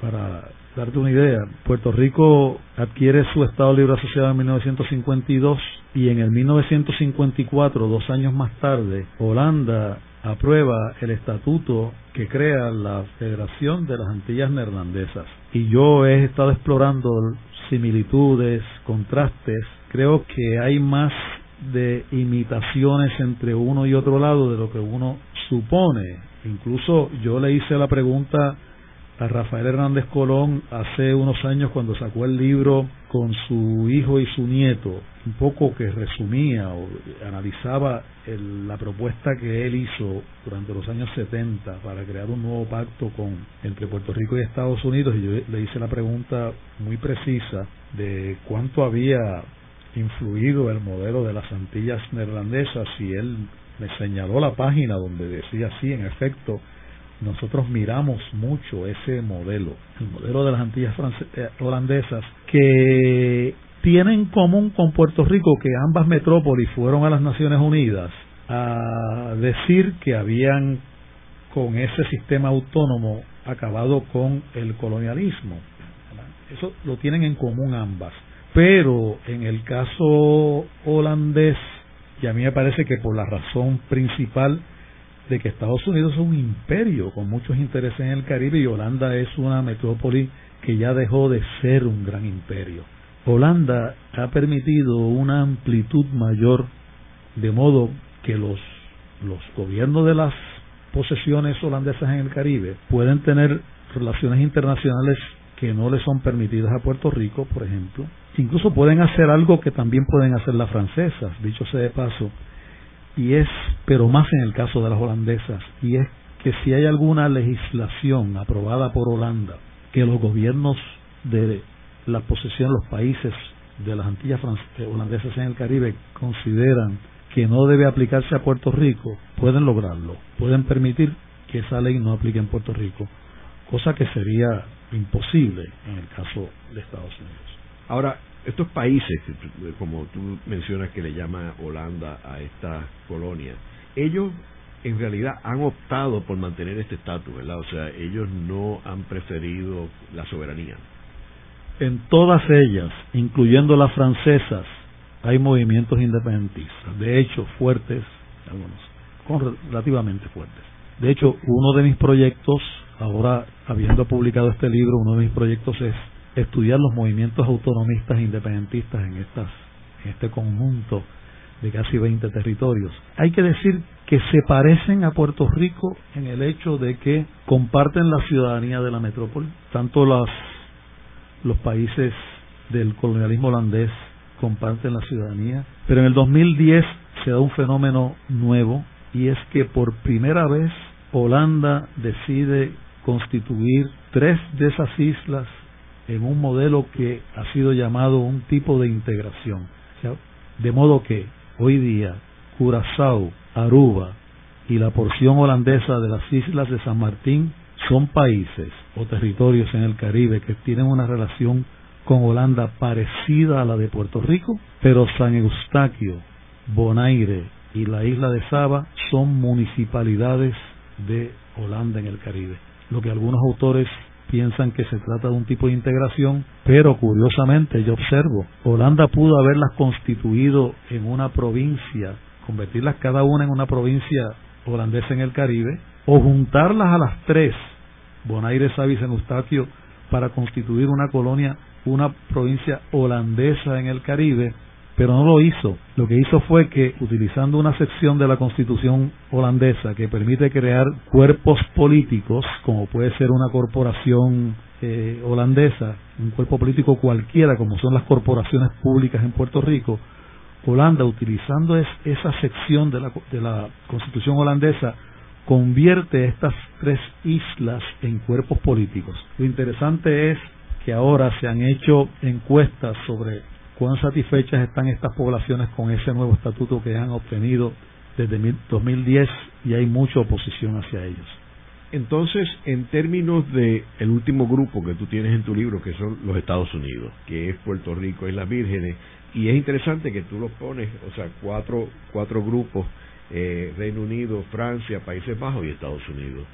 para darte una idea, Puerto Rico adquiere su Estado Libre Asociado en 1952 y en el 1954, dos años más tarde, Holanda aprueba el estatuto que crea la Federación de las Antillas Neerlandesas. Y yo he estado explorando similitudes, contrastes creo que hay más de imitaciones entre uno y otro lado de lo que uno supone. Incluso yo le hice la pregunta a Rafael Hernández Colón hace unos años cuando sacó el libro con su hijo y su nieto, un poco que resumía o analizaba la propuesta que él hizo durante los años 70 para crear un nuevo pacto con entre Puerto Rico y Estados Unidos y yo le hice la pregunta muy precisa de cuánto había influido el modelo de las Antillas neerlandesas y él me señaló la página donde decía sí, en efecto, nosotros miramos mucho ese modelo, el modelo de las Antillas eh, holandesas, que tiene en común con Puerto Rico que ambas metrópolis fueron a las Naciones Unidas a decir que habían con ese sistema autónomo acabado con el colonialismo. Eso lo tienen en común ambas. Pero en el caso holandés, y a mí me parece que por la razón principal de que Estados Unidos es un imperio con muchos intereses en el Caribe y Holanda es una metrópoli que ya dejó de ser un gran imperio. Holanda ha permitido una amplitud mayor de modo que los, los gobiernos de las posesiones holandesas en el Caribe pueden tener relaciones internacionales que no le son permitidas a Puerto Rico, por ejemplo, incluso pueden hacer algo que también pueden hacer las francesas, dicho sea de paso, y es, pero más en el caso de las holandesas, y es que si hay alguna legislación aprobada por Holanda que los gobiernos de la posesión, los países de las Antillas eh, holandesas en el Caribe consideran que no debe aplicarse a Puerto Rico, pueden lograrlo, pueden permitir que esa ley no aplique en Puerto Rico, cosa que sería imposible en el caso de Estados Unidos. Ahora, estos países, como tú mencionas que le llama Holanda a esta colonia, ellos en realidad han optado por mantener este estatus, ¿verdad? O sea, ellos no han preferido la soberanía. En todas ellas, incluyendo las francesas, hay movimientos independentistas, de hecho fuertes, algunos, con relativamente fuertes. De hecho, uno de mis proyectos, ahora habiendo publicado este libro, uno de mis proyectos es estudiar los movimientos autonomistas e independentistas en estas en este conjunto de casi 20 territorios. Hay que decir que se parecen a Puerto Rico en el hecho de que comparten la ciudadanía de la metrópoli, tanto las, los países del colonialismo holandés comparten la ciudadanía, pero en el 2010 se da un fenómeno nuevo y es que por primera vez Holanda decide constituir tres de esas islas en un modelo que ha sido llamado un tipo de integración. de modo que hoy día Curazao, Aruba y la porción holandesa de las islas de San Martín son países o territorios en el Caribe que tienen una relación con Holanda parecida a la de Puerto Rico, pero San Eustaquio, Bonaire y la isla de Saba son municipalidades de Holanda en el Caribe. Lo que algunos autores piensan que se trata de un tipo de integración, pero curiosamente yo observo, Holanda pudo haberlas constituido en una provincia, convertirlas cada una en una provincia holandesa en el Caribe, o juntarlas a las tres, Bonaire, Saba y San Eustaquio, para constituir una colonia, una provincia holandesa en el Caribe, pero no lo hizo. Lo que hizo fue que, utilizando una sección de la constitución holandesa que permite crear cuerpos políticos, como puede ser una corporación eh, holandesa, un cuerpo político cualquiera, como son las corporaciones públicas en Puerto Rico, Holanda, utilizando esa sección de la, de la constitución holandesa, convierte estas tres islas en cuerpos políticos. Lo interesante es que ahora se han hecho encuestas sobre cuán satisfechas están estas poblaciones con ese nuevo estatuto que han obtenido desde 2010 y hay mucha oposición hacia ellos. Entonces, en términos de el último grupo que tú tienes en tu libro, que son los Estados Unidos, que es Puerto Rico y las Vírgenes, y es interesante que tú los pones, o sea, cuatro, cuatro grupos, eh, Reino Unido, Francia, Países Bajos y Estados Unidos.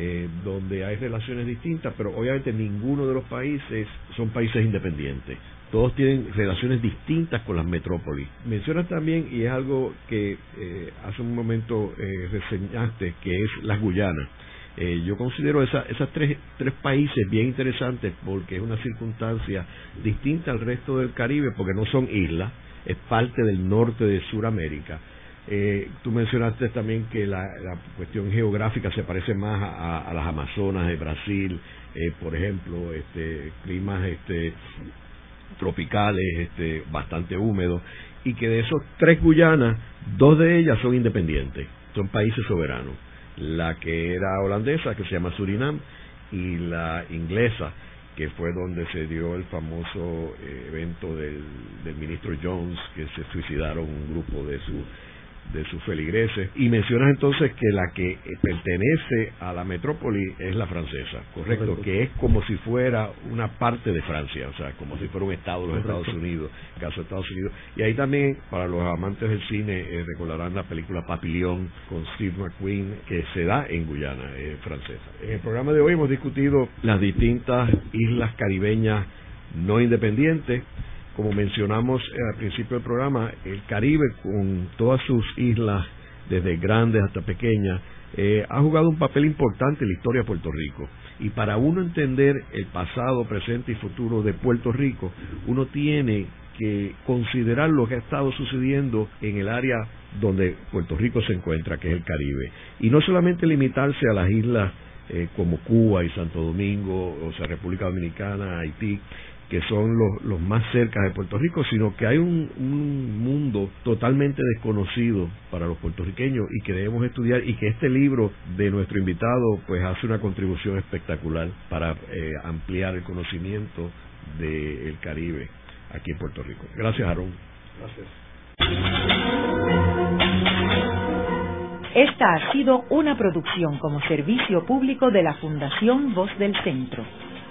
Eh, donde hay relaciones distintas, pero obviamente ninguno de los países son países independientes todos tienen relaciones distintas con las metrópolis. Mencionas también, y es algo que eh, hace un momento eh, reseñaste, que es las Guyanas. Eh, yo considero esa, esas tres, tres países bien interesantes porque es una circunstancia distinta al resto del Caribe, porque no son islas, es parte del norte de Sudamérica. Eh, tú mencionaste también que la, cuestión geográfica se parece más a, a las Amazonas de Brasil, eh, por ejemplo, este, climas este, tropicales, este, bastante húmedos, y que de esos tres Guyanas, dos de ellas son independientes, son países soberanos. La que era holandesa, que se llama Surinam, y la inglesa, que fue donde se dio el famoso eh, evento del, del ministro Jones, que se suicidaron un grupo de su de sus feligreses. Y mencionas entonces que la que pertenece a la metrópoli es la francesa, ¿correcto? Que es como si fuera una parte de Francia, o sea, como si fuera un estado de los Estados Unidos, caso de Estados Unidos. Y ahí también, para los amantes del cine, eh, recordarán la película Papillon con Steve McQueen, que se da en Guyana eh, francesa. En el programa de hoy hemos discutido las distintas islas caribeñas no independientes como mencionamos al principio del programa, el Caribe con todas sus islas, desde grandes hasta pequeñas, eh, ha jugado un papel importante en la historia de Puerto Rico. Y para uno entender el pasado, presente y futuro de Puerto Rico, uno tiene que considerar lo que ha estado sucediendo en el área donde Puerto Rico se encuentra, que es el Caribe. Y no solamente limitarse a las islas eh, como Cuba y Santo Domingo, o sea, República Dominicana, Haití, que son los, los más cerca de Puerto Rico, sino que hay un, un, mundo totalmente desconocido para los puertorriqueños y que debemos estudiar y que este libro de nuestro invitado pues hace una contribución espectacular para eh, ampliar el conocimiento del Caribe aquí en Puerto Rico. Gracias, Aarón. Gracias. Esta ha sido una producción como servicio público de la Fundación Voz del Centro.